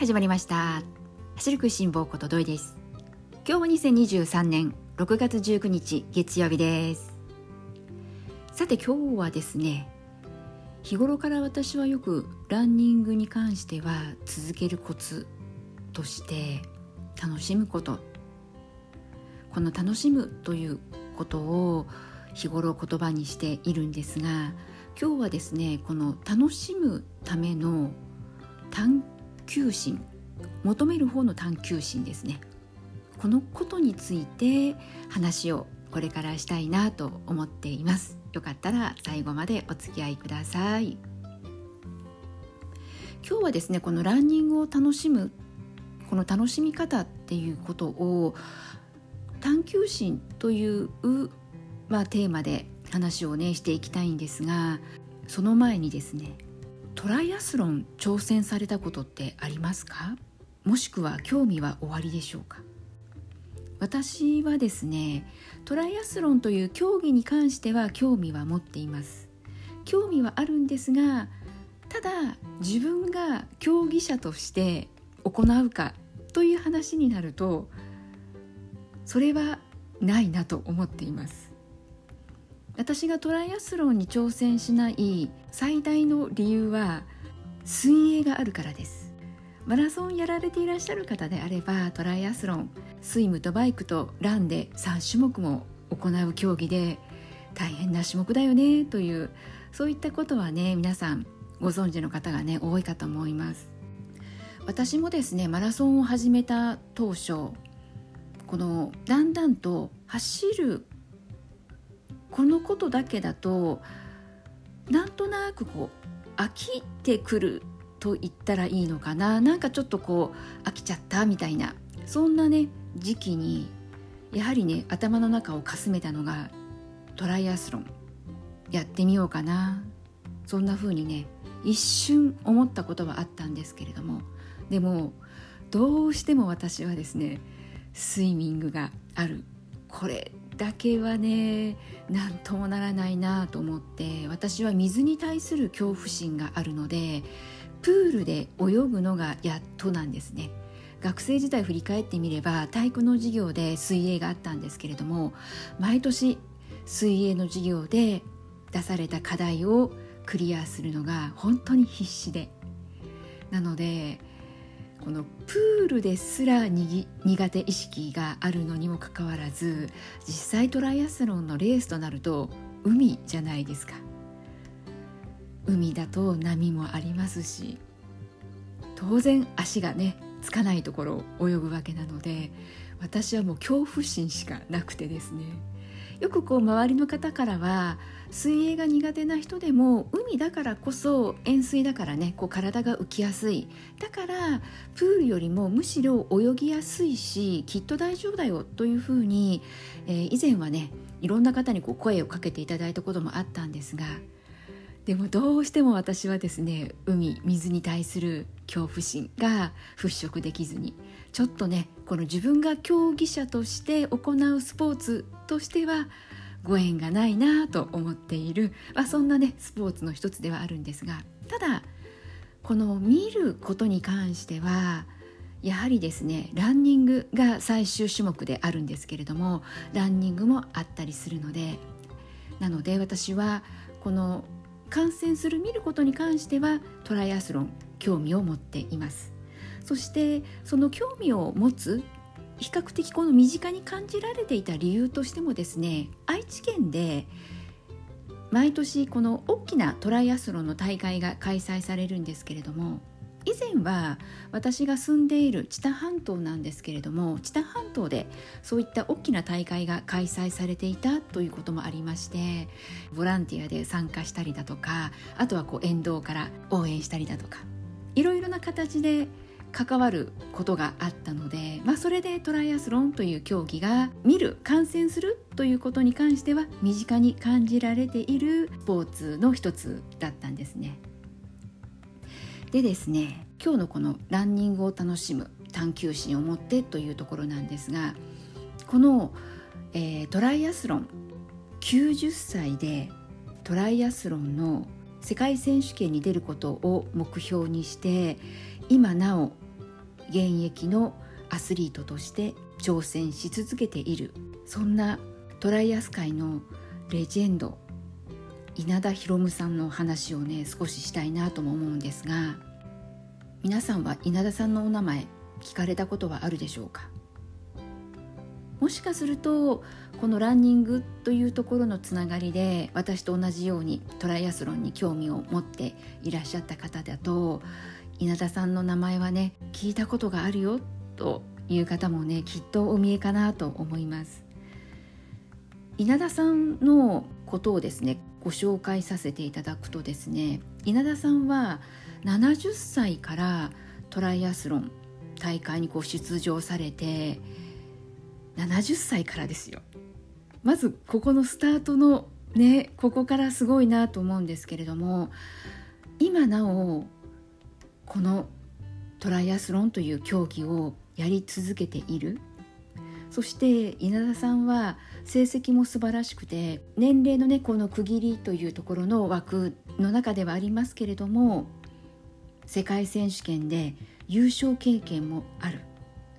始まりました。走る食いしん坊ことどいです。今日は2023年6月19日月曜日です。さて今日はですね日頃から私はよくランニングに関しては続けるコツとして楽しむこと。この楽しむということを日頃言葉にしているんですが今日はですねこの楽しむための探求心求める方の探求心ですね。このことについて話をこれからしたいなと思っています。よかったら最後までお付き合いください。今日はですねこのランニングを楽しむこの楽しみ方っていうことを探求心という、まあ、テーマで話をねしていきたいんですがその前にですねトライアスロン挑戦されたことってありますか？もしくは興味はおありでしょうか？私はですねトライアスロンという競技に関しては興味は持っています。興味はあるんですがただ自分が競技者として行うかという話になるとそれはないなと思っています。私がトライアスロンに挑戦しない最大の理由は水泳があるからです。マラソンやられていらっしゃる方であればトライアスロンスイムとバイクとランで3種目も行う競技で大変な種目だよねというそういったことはね皆さんご存知の方がね多いかと思います。私もですねマラソンを始めた当初このだんだんと走るこのことだけだとなんとなくこう飽きてくると言ったらいいのかな。なんかちょっとこう飽きちゃったみたいなそんなね時期にやはりね頭の中をかすめたのがトライアスロンやってみようかな。そんな風にね一瞬思ったことはあったんですけれどもでもどうしても私はですねスイミングがある。これだけはね何ともならないなと思って私は水に対する恐怖心があるのでプールで泳ぐのがやっとなんですね。学生時代振り返ってみれば体育の授業で水泳があったんですけれども毎年水泳の授業で出された課題をクリアするのが本当に必死で。なのでこのプールですら苦手意識があるのにもかかわらず実際トライアスロンのレースとなると海じゃないですか。海だと波もありますし当然足がねつかないところを泳ぐわけなので私はもう恐怖心しかなくてですね。よくこう周りの方からは水泳が苦手な人でも海だからこそ塩水だからねこう体が浮きやすい。だからプールよりもむしろ泳ぎやすいしきっと大丈夫だよというふうに、えー、以前はねいろんな方にこう声をかけていただいたこともあったんですがでもどうしても私はですね海水に対する恐怖心が払拭できずにちょっとねこの自分が競技者として行うスポーツとしてはご縁がないなと思っている、まあ、そんなねスポーツの一つではあるんですがただこの見ることに関してはやはりですねランニングが最終種目であるんですけれどもランニングもあったりするのでなので私はこの観戦する見ることに関してはトライアスロン興味を持っています。そしてその興味を持つ比較的この身近に感じられていた理由としてもですね愛知県で毎年この大きなトライアスロンの大会が開催されるんですけれども以前は私が住んでいる知多半島なんですけれども知多半島でそういった大きな大会が開催されていたということもありましてボランティアで参加したりだとかあとはこう沿道から応援したりだとかいろいろな形で関わることがあったので、まあ、それでトライアスロンという競技が見る観戦するということに関しては身近に感じられているスポーツの一つだったんですね。でですね今日のこのランニングを楽しむ探求心を持ってというところなんですがこの、えー、トライアスロン90歳でトライアスロンの世界選手権に出ることを目標にして今なお現役のアスリートとして挑戦し続けているそんなトライアス界のレジェンド稲田博夢さんの話をね少ししたいなとも思うんですが皆さんは稲田さんのお名前聞かれたことはあるでしょうか？もしかするとこのランニングというところのつながりで私と同じようにトライアスロンに興味を持っていらっしゃった方だと稲田さんの名前はね聞いたことがあるよという方もねきっとお見えかなと思います。稲田さんのことをですねご紹介させていただくとですね稲田さんは70歳からトライアスロン大会にこう出場されて70歳からですよ。まずここのスタートのねここからすごいなと思うんですけれども今なおこのトライアスロンという競技をやり続けている。そして稲田さんは成績も素晴らしくて年齢のねこの区切りというところの枠の中ではありますけれども世界選手権で優勝経験もある。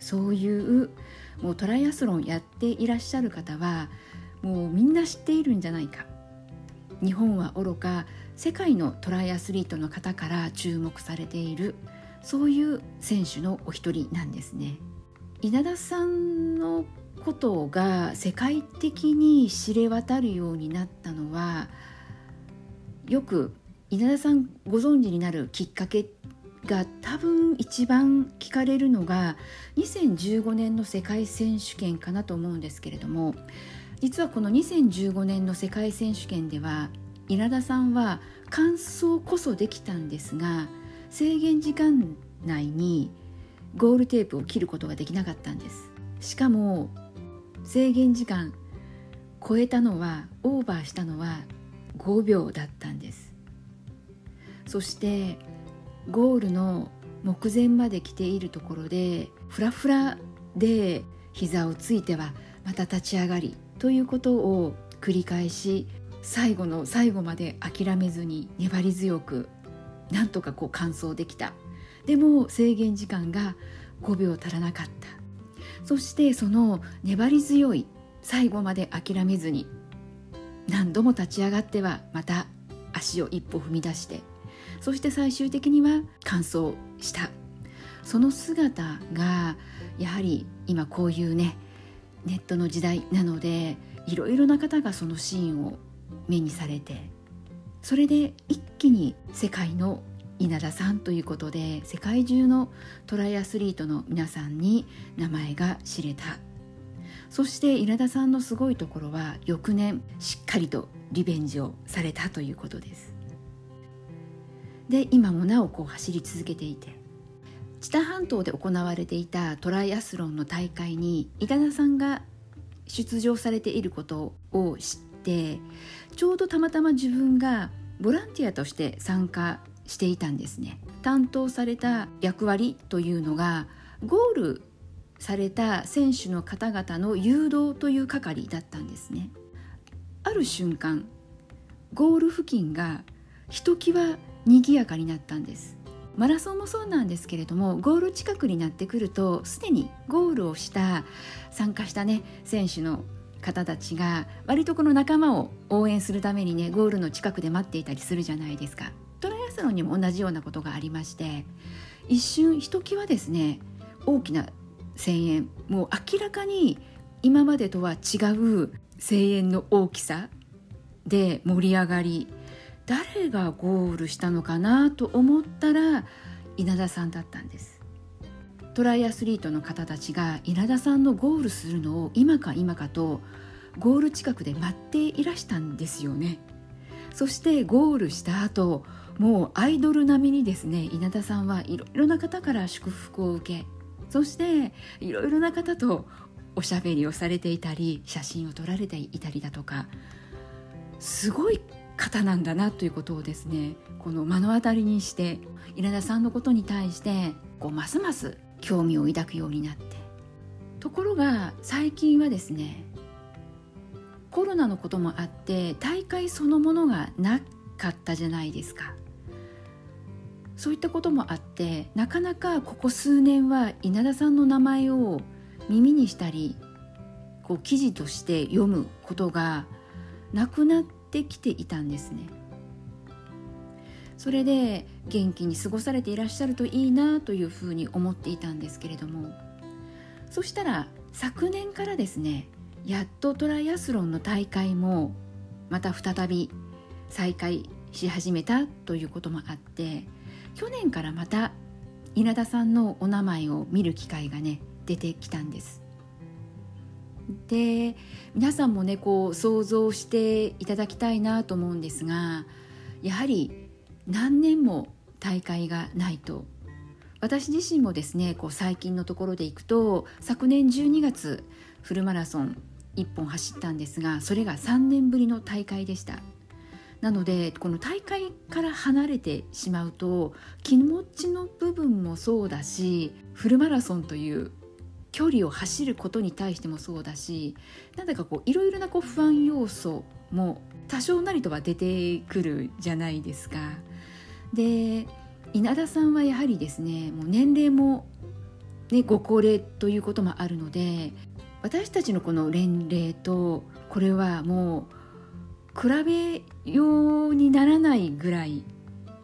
そういうもうトライアスロンやっていらっしゃる方はもうみんな知っているんじゃないか。日本はおろか世界のトライアスリートの方から注目されているそういう選手のお一人なんですね。稲田さんのことが世界的に知れ渡るようになったのはよく稲田さんご存知になるきっかけが多分一番聞かれるのが2015年の世界選手権かなと思うんですけれども実はこの2015年の世界選手権では稲田さんは完走こそできたんですが制限時間内にゴールテープを切ることができなかったんです。しかも制限時間超えたのはオーバーしたのは5秒だったんです。そしてゴールの目前まで来ているところでフラフラで膝をついてはまた立ち上がりということを繰り返し最後の最後まで諦めずに粘り強くなんとかこう完走できた。でも制限時間が5秒足らなかった。そしてその粘り強い最後まで諦めずに何度も立ち上がってはまた足を一歩踏み出してそして最終的には完走した。その姿がやはり今こういうねネットの時代なのでいろいろな方がそのシーンを目にされてそれで一気に世界の稲田さんということで世界中のトライアスリートの皆さんに名前が知れた。そして稲田さんのすごいところは翌年しっかりとリベンジをされたということです。で今もなおこう走り続けていて知多半島で行われていたトライアスロンの大会に稲田さんが出場されていることを知ってちょうどたまたま自分がボランティアとして参加していたんですね。担当された役割というのがゴールされた選手の方々の誘導という係だったんですね。ある瞬間ゴール付近がひときわ賑やかになったんです。マラソンもそうなんですけれどもゴール近くになってくるとすでにゴールをした参加したね選手の方たちが割とこの仲間を応援するためにねゴールの近くで待っていたりするじゃないですか。トライアスロンにも同じようなことがありまして一瞬ひときわですね大きな声援もう明らかに今までとは違う声援の大きさで盛り上がり誰がゴールしたのかなと思ったら稲田さんだったんです。トライアスリートの方たちが稲田さんのゴールするのを今か今かとゴール近くで待っていらしたんですよね。そしてゴールした後もうアイドル並みにですね稲田さんはいろいろな方から祝福を受けそしていろいろな方とおしゃべりをされていたり写真を撮られていたりだとかすごい方なんだなということをですねこの目の当たりにして稲田さんのことに対してこうますます興味を抱くようになってところが最近はですねコロナのこともあって大会そのものがなかったじゃないですかそういったこともあってなかなかここ数年は稲田さんの名前を耳にしたりこう記事として読むことがなくなってきていたんですね。それで元気に過ごされていらっしゃるといいなというふうに思っていたんですけれども。そしたら昨年からですねやっとトライアスロンの大会もまた再び再開し始めたということもあって去年からまた稲田さんのお名前を見る機会がね出てきたんです。で皆さんもねこう想像していただきたいなと思うんですがやはり何年も大会がないと私自身もですねこう最近のところでいくと昨年12月フルマラソン1本走ったんですがそれが3年ぶりの大会でしたなのでこの大会から離れてしまうと気持ちの部分もそうだしフルマラソンという距離を走ることに対してもそうだしなんだかこういろいろなこう不安要素も多少なりとは出てくるじゃないですか。で稲田さんはやはりですねもう年齢も、ね、ご高齢ということもあるので私たちのこの年齢とこれはもう比べようにならないぐらい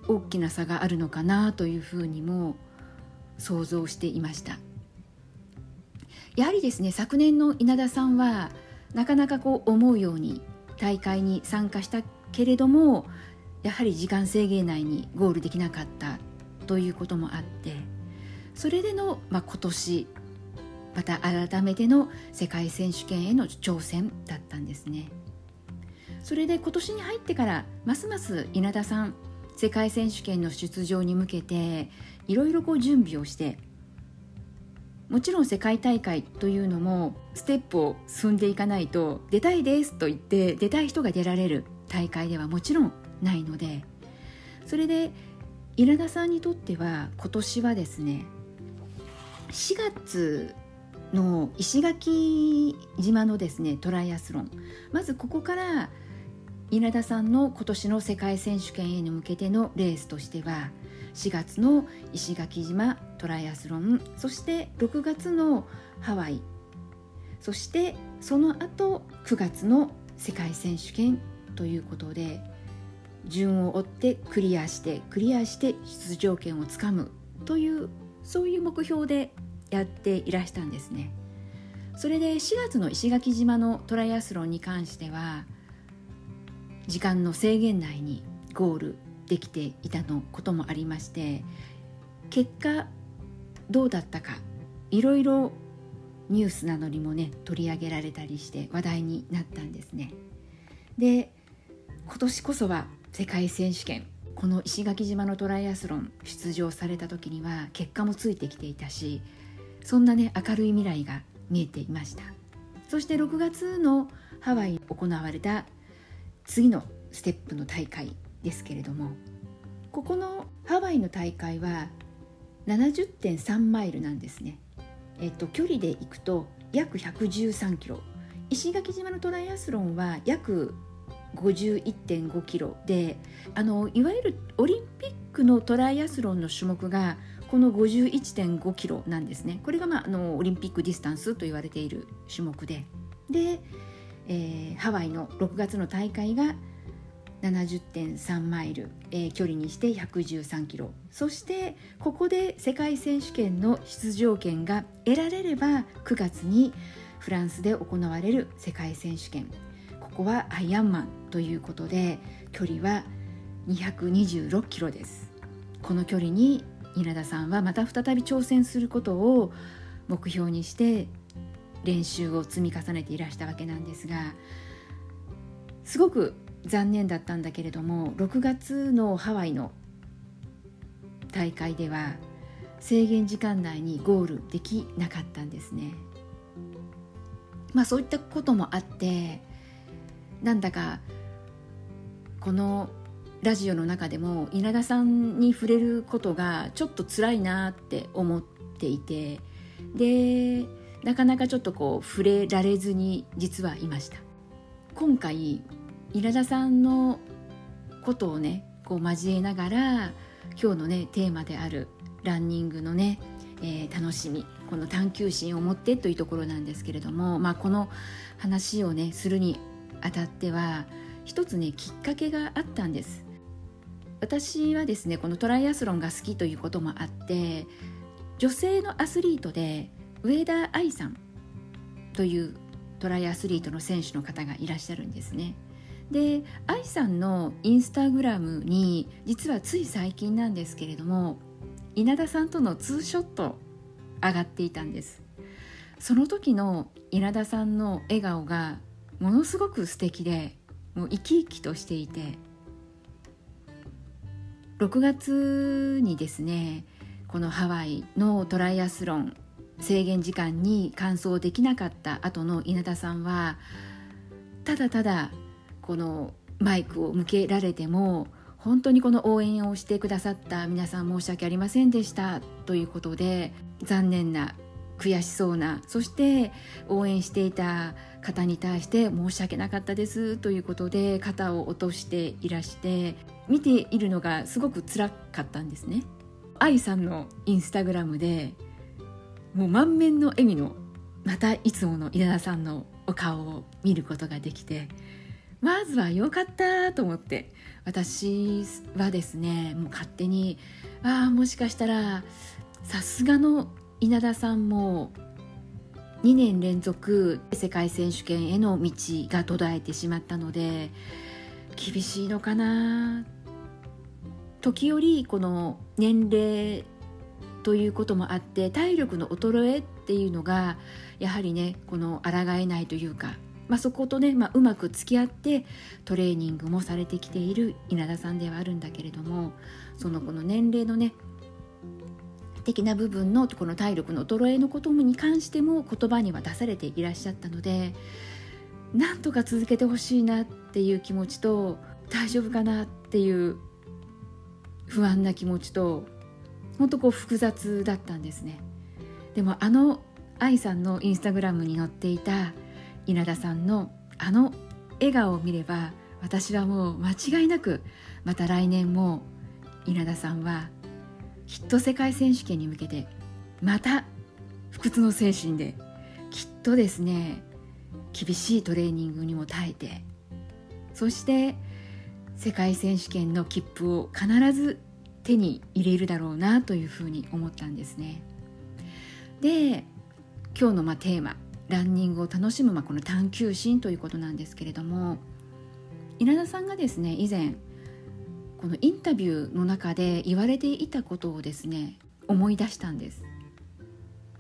大きな差があるのかなというふうにも想像していました。やはりですね昨年の稲田さんはなかなかこう思うように大会に参加したけれどもやはり時間制限内にゴールできなかったということもあってそれでの、まあ、今年また改めての世界選手権への挑戦だったんですね。それで今年に入ってからますます稲田さん世界選手権の出場に向けていろいろこう準備をしてもちろん世界大会というのもステップを踏んでいかないと出たいですと言って出たい人が出られる大会ではもちろんないのでそれで稲田さんにとっては今年はですね4月の石垣島のですねトライアスロンまずここから稲田さんの今年の世界選手権へ向けてのレースとしては4月の石垣島トライアスロンそして6月のハワイそしてその後9月の世界選手権ということで順を追ってクリアしてクリアして出場権をつかむというそういう目標でやっていらしたんですね。それで4月の石垣島のトライアスロンに関しては時間の制限内にゴールできていたのこともありまして結果どうだったかいろいろニュースなどにもね取り上げられたりして話題になったんですね。で今年こそは世界選手権この石垣島のトライアスロン出場された時には結果もついてきていたしそんなね明るい未来が見えていました。そして6月のハワイに行われた次のステップの大会ですけれどもここのハワイの大会は70.3マイルなんですね、えっと、距離で行くと約113キロ。石垣島のトライアスロンは約51.5キロであのいわゆるオリンピックのトライアスロンの種目がこの51.5キロなんですね。これが、まあ、あのオリンピックディスタンスと言われている種目で。で、えー、ハワイの6月の大会が70.3マイル、えー、距離にして113キロ。そしてここで世界選手権の出場権が得られれば9月にフランスで行われる世界選手権。ここはアイアンマン。ということで距離は226キロですこの距離に稲田さんはまた再び挑戦することを目標にして練習を積み重ねていらしたわけなんですがすごく残念だったんだけれども6月のハワイの大会では制限時間内にゴールできなかったんですね。まあそういったこともあってなんだかこのラジオの中でも稲田さんに触れることがちょっと辛いなって思っていてでなかなかちょっとこう触れられずに実はいました。今回稲田さんのことをねこう交えながら今日のねテーマであるランニングのね、えー、楽しみこの探求心を持ってというところなんですけれども、まあ、この話をねするにあたっては一つねきっかけがあったんです。私はですねこのトライアスロンが好きということもあって女性のアスリートで上田愛さんというトライアスリートの選手の方がいらっしゃるんですね。で愛さんのインスタグラムに実はつい最近なんですけれども稲田さんとのツーショット上がっていたんです。その時の稲田さんの笑顔がものすごく素敵でもう生き生きとしていて。6月にですねこのハワイのトライアスロン制限時間に完走できなかった後の稲田さんはただただこのマイクを向けられても本当にこの応援をしてくださった皆さん申し訳ありませんでしたということで残念な悔しそうなそして応援していた方に対して申し訳なかったですということで肩を落としていらして見ているのがすごく辛かったんですね。愛さんのインスタグラムでもう満面の笑みのまたいつもの稲田さんのお顔を見ることができてまずは良かったと思って私はですねもう勝手にああもしかしたらさすがの稲田さんも2年連続世界選手権への道が途絶えてしまったので厳しいのかな？時折この年齢ということもあって体力の衰えっていうのがやはりねこの抗えないというかまあ、そことね、まあ、うまく付き合ってトレーニングもされてきている稲田さんではあるんだけれどもそのこの年齢のね的な部分のこの体力の衰えのことに関しても言葉には出されていらっしゃったのでなんとか続けてほしいなっていう気持ちと大丈夫かなっていう不安な気持ちと本当こう複雑だったんですね。でもあの愛さんのインスタグラムに載っていた稲田さんのあの笑顔を見れば私はもう間違いなくまた来年も稲田さんはきっと世界選手権に向けてまた不屈の精神できっとですね厳しいトレーニングにも耐えてそして世界選手権の切符を必ず手に入れるだろうなというふうに思ったんですね。で今日のまテーマランニングを楽しむ、まあ、この探求心ということなんですけれども稲田さんがですね以前このインタビューの中で言われていたことをですね思い出したんです。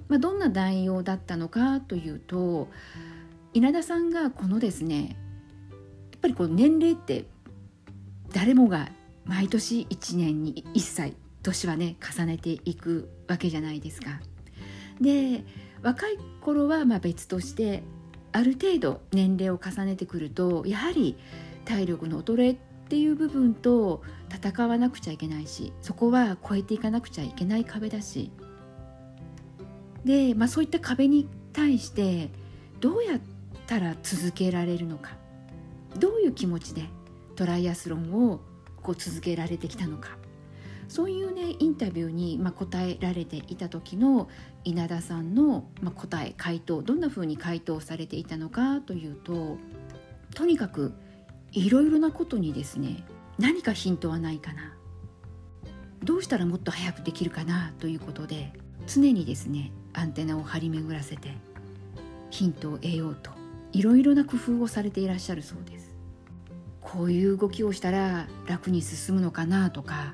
まあ、どんな内容だったのかというと稲田さんがこのですねやっぱりこう年齢って誰もが毎年1年に1歳年はね重ねていくわけじゃないですか。で若い頃はま別としてある程度年齢を重ねてくるとやはり体力の衰えっっていう部分と戦わなくちゃいけないしそこは超えていかなくちゃいけない壁だし。で、まあ、そういった壁に対してどうやったら続けられるのか。どういう気持ちでトライアスロンをこう続けられてきたのか。そういうねインタビューに、まあ、答えられていた時の稲田さんの、まあ、答え回答どんなふうに回答されていたのかというととにかくいろいろなことにですね何かヒントはないかな。どうしたらもっと早くできるかなということで常にですねアンテナを張り巡らせてヒントを得ようといろいろな工夫をされていらっしゃるそうです。こういう動きをしたら楽に進むのかなとか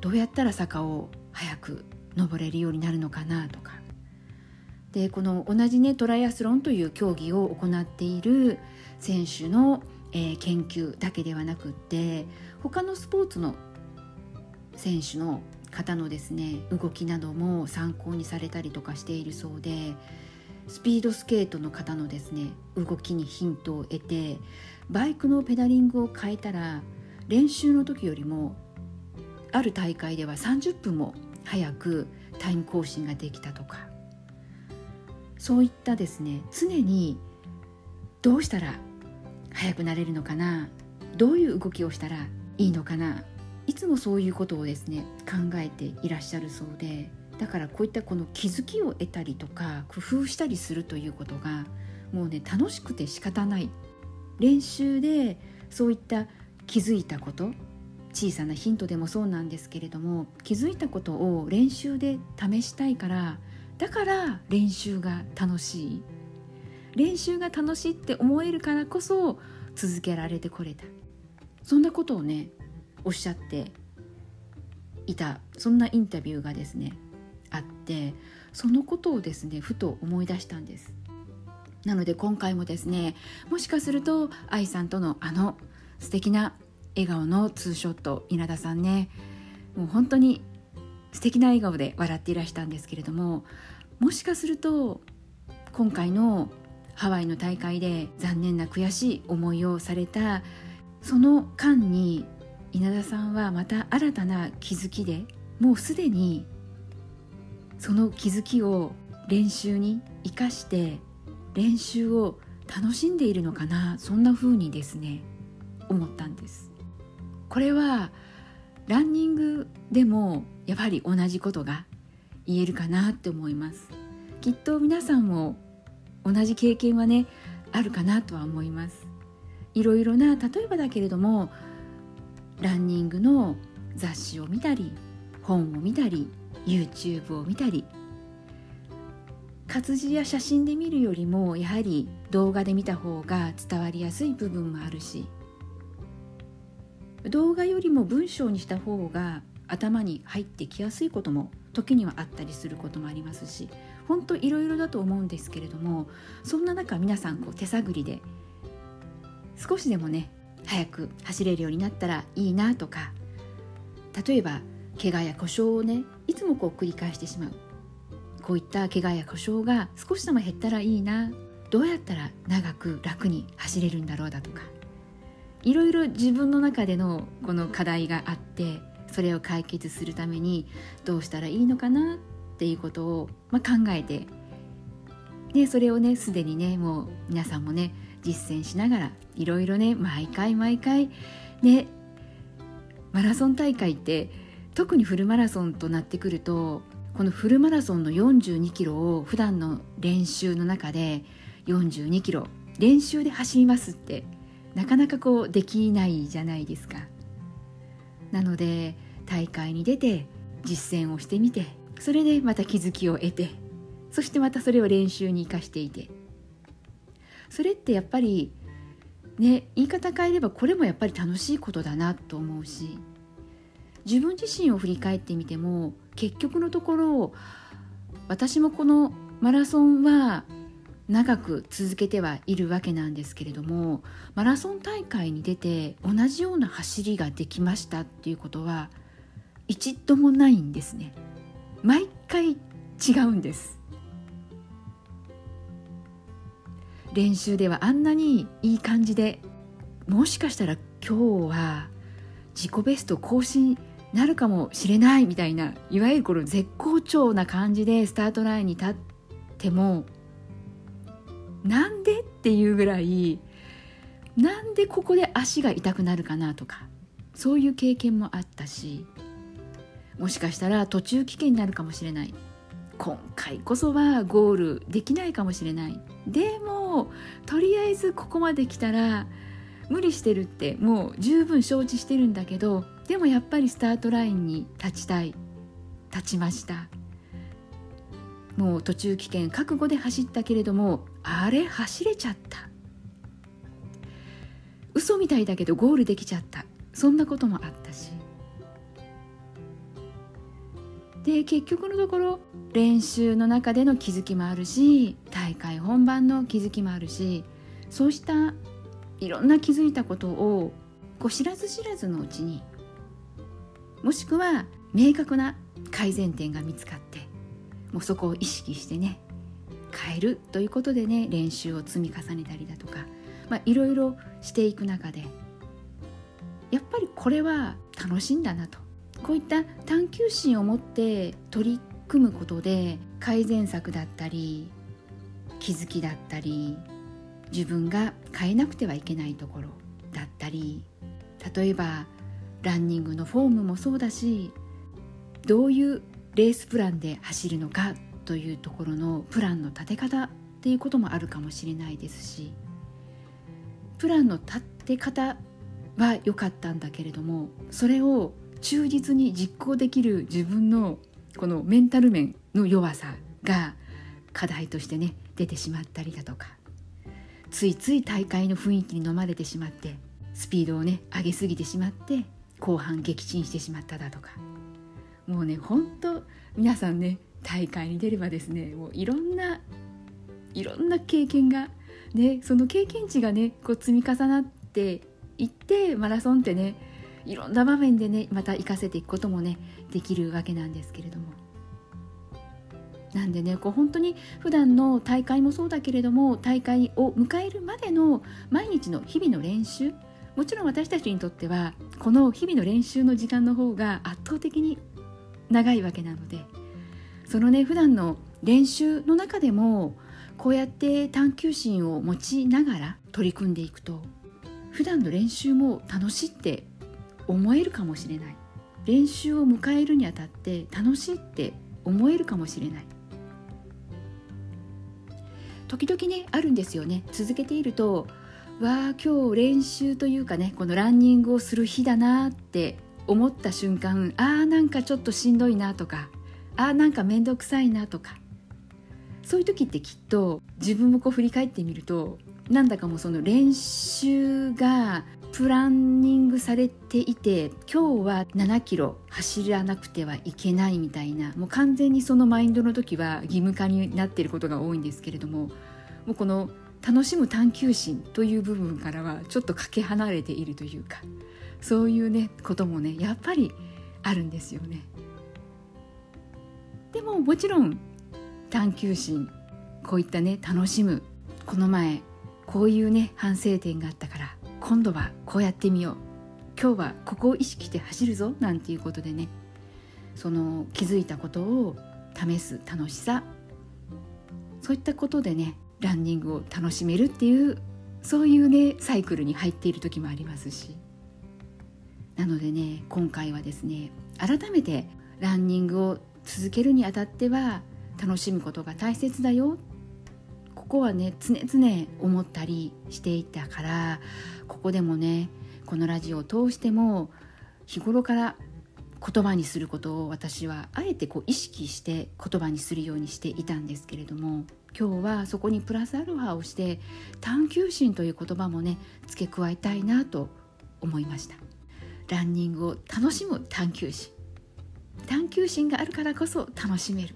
どうやったら坂を早く登れるようになるのかなとか。でこの同じねトライアスロンという競技を行っている選手の、えー、研究だけではなくって他のスポーツの選手の方のですね動きなども参考にされたりとかしているそうでスピードスケートの方のですね動きにヒントを得てバイクのペダリングを変えたら練習の時よりもある大会では30分も早くタイム更新ができたとかそういったですね常にどうしたら速くなれるのかな？どういう動きをしたらいいのかな？いつもそういうことをですね考えていらっしゃるそうでだからこういったこの気づきを得たりとか工夫したりするということがもうね楽しくて仕方ない。練習でそういった気づいたこと小さなヒントでもそうなんですけれども気づいたことを練習で試したいからだから練習が楽しい。練習が楽しいって思えるからこそ続けられてこれた。そんなことをねおっしゃっていたそんなインタビューがですねあってそのことをですねふと思い出したんです。なので今回もですねもしかすると愛さんとのあの素敵な笑顔のツーショット稲田さんねもう本当に素敵な笑顔で笑っていらしたんですけれどももしかすると今回のハワイの大会で残念な悔しい思いをされたその間に稲田さんはまた新たな気づきでもうすでにその気づきを練習に生かして練習を楽しんでいるのかなそんな風にですね思ったんです。これはランニングでもやはり同じことが言えるかなって思います。きっと皆さんも同じ経験はねあるかなとは思います。いろいろな例えばだけれどもランニングの雑誌を見たり本を見たり YouTube を見たり活字や写真で見るよりもやはり動画で見た方が伝わりやすい部分もあるし動画よりも文章にした方が頭に入ってきやすいことも時にはあったりすることもありますし本当いろいろだと思うんですけれどもそんな中皆さんこう手探りで少しでもね早く走れるようになったらいいなとか例えば怪我や故障をねいつもこう繰り返してしまう。こういった怪我や故障が少しでも減ったらいいな。どうやったら長く楽に走れるんだろうだとか。いろいろ自分の中でのこの課題があってそれを解決するためにどうしたらいいのかなっていうことを、まあ、考えてでそれをねすでにねもう皆さんもね実践しながらいろいろね毎回毎回ねマラソン大会って特にフルマラソンとなってくるとこのフルマラソンの42キロを普段の練習の中で42キロ練習で走りますってなかなかこうできないじゃないですか。なので大会に出て実践をしてみてそれでまた気づきを得てそしてまたそれを練習に生かしていて。それってやっぱりね言い方変えればこれもやっぱり楽しいことだなと思うし自分自身を振り返ってみても結局のところ私もこのマラソンは長く続けてはいるわけなんですけれどもマラソン大会に出て同じような走りができましたっていうことは一度もないんですね。毎回違うんです。練習ではあんなにいい感じでもしかしたら今日は自己ベスト更新なるかもしれないみたいないわゆるこの絶好調な感じでスタートラインに立ってもなんでっていうぐらいなんでここで足が痛くなるかなとかそういう経験もあったしもしかしたら途中棄権になるかもしれない。今回こそはゴールできないかもしれない。でもとりあえずここまで来たら無理してるってもう十分承知してるんだけどでもやっぱりスタートラインに立ちたい。立ちました。もう途中棄権覚悟で走ったけれどもあれ走れちゃった。嘘みたいだけどゴールできちゃった。そんなこともあったし。で結局のところ練習の中での気づきもあるし大会本番の気づきもあるしそうしたいろんな気づいたことをこう知らず知らずのうちにもしくは明確な改善点が見つかってもうそこを意識してね変えるということでね練習を積み重ねたりだとか、まあ、いろいろしていく中でやっぱりこれは楽しいんだなと。こういった探求心を持って取り組むことで改善策だったり気づきだったり自分が変えなくてはいけないところだったり例えばランニングのフォームもそうだしどういうレースプランで走るのかというところのプランの立て方っていうこともあるかもしれないですしプランの立て方は良かったんだけれどもそれを忠実に実行できる自分のこのメンタル面の弱さが課題としてね出てしまったりだとか。ついつい大会の雰囲気に飲まれてしまってスピードをね上げすぎてしまって後半撃沈してしまっただとか。もうねほんと皆さんね大会に出ればですねもういろんないろんな経験がねその経験値がねこう積み重なっていってマラソンってねいろんな場面でねまた活かせていくこともねできるわけなんですけれども。なんでねこう本当に普段の大会もそうだけれども大会を迎えるまでの毎日の日々の練習。もちろん私たちにとってはこの日々の練習の時間の方が圧倒的に長いわけなので。そのね普段の練習の中でもこうやって探求心を持ちながら取り組んでいくと普段の練習も楽しいって思えるかもしれない。練習を迎えるにあたって楽しいって思えるかもしれない。時々ねあるんですよね。続けているとわあ今日練習というかねこのランニングをする日だなって思った瞬間あーなんかちょっとしんどいなとかあーなんか面倒くさいなとか。そういう時ってきっと自分もこう振り返ってみるとなんだかもうその練習がプランニングされていて今日は7キロ走らなくてはいけないみたいなもう完全にそのマインドの時は義務化になっていることが多いんですけれどももうこの楽しむ探求心という部分からはちょっとかけ離れているというかそういうねこともねやっぱりあるんですよね。でももちろん探求心こういったね楽しむこの前こういうね反省点があったから今度はこうやってみよう。今日はここを意識して走るぞ。なんていうことでね。その気づいたことを試す楽しさ。そういったことでねランニングを楽しめるっていうそういうねサイクルに入っている時もありますし。なのでね今回はですね改めてランニングを続けるにあたっては楽しむことが大切だよ。ここはね常々思ったりしていたからここでもねこのラジオを通しても日頃から言葉にすることを私はあえてこう意識して言葉にするようにしていたんですけれども今日はそこにプラスアルファをして探求心という言葉もね付け加えたいなと思いました。ランニングを楽しむ探求心。探求心があるからこそ楽しめる。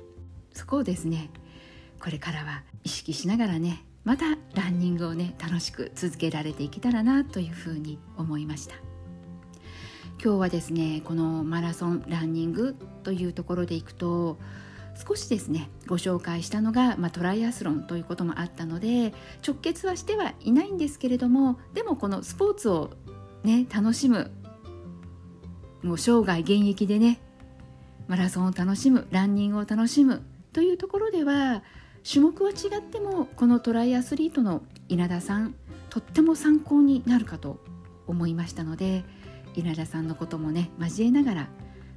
そこをですねこれからは意識しながらねまたランニングをね楽しく続けられていけたらなというふうに思いました。今日はですねこのマラソンランニングというところでいくと少しですねご紹介したのが、まあ、トライアスロンということもあったので直結はしてはいないんですけれどもでもこのスポーツをね楽しむもう生涯現役でねマラソンを楽しむランニングを楽しむというところでは種目は違ってもこのトライアスリートの稲田さんとっても参考になるかと思いましたので稲田さんのこともね交えながら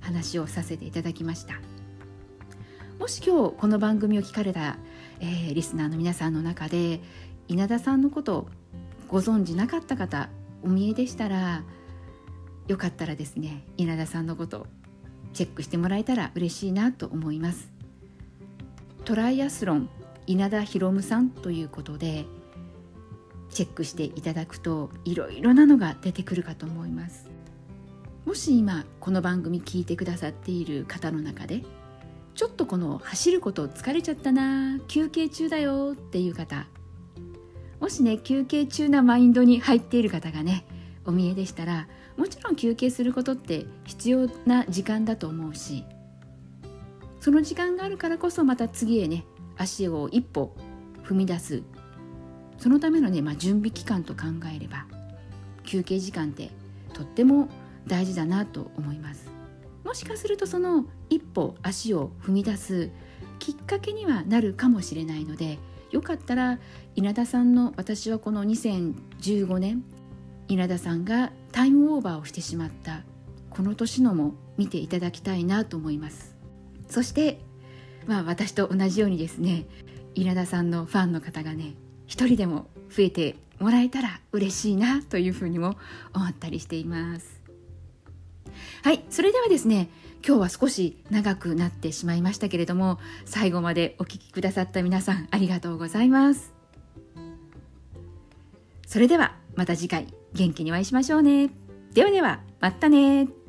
話をさせていただきました。もし今日この番組を聞かれた、えー、リスナーの皆さんの中で稲田さんのことをご存知なかった方お見えでしたらよかったらですね稲田さんのことチェックしてもらえたら嬉しいなと思います。トライアスロン稲田博夢さんということでチェックしていただくといろいろなのが出てくるかと思います。もし今この番組聞いてくださっている方の中でちょっとこの走ること疲れちゃったな休憩中だよっていう方もしね休憩中なマインドに入っている方がねお見えでしたらもちろん休憩することって必要な時間だと思うしその時間があるからこそまた次へね足を一歩踏み出す。そのためのね、まあ、準備期間と考えれば休憩時間ってとっても大事だなと思います。もしかするとその一歩足を踏み出すきっかけにはなるかもしれないのでよかったら稲田さんの私はこの2015年稲田さんがタイムオーバーをしてしまったこの年のも見ていただきたいなと思います。そしてまあ私と同じようにですね稲田さんのファンの方がね一人でも増えてもらえたら嬉しいなというふうにも思ったりしています。はいそれではですね今日は少し長くなってしまいましたけれども最後までお聴きくださった皆さんありがとうございます。それではまた次回元気にお会いしましょうね。ではではまたね。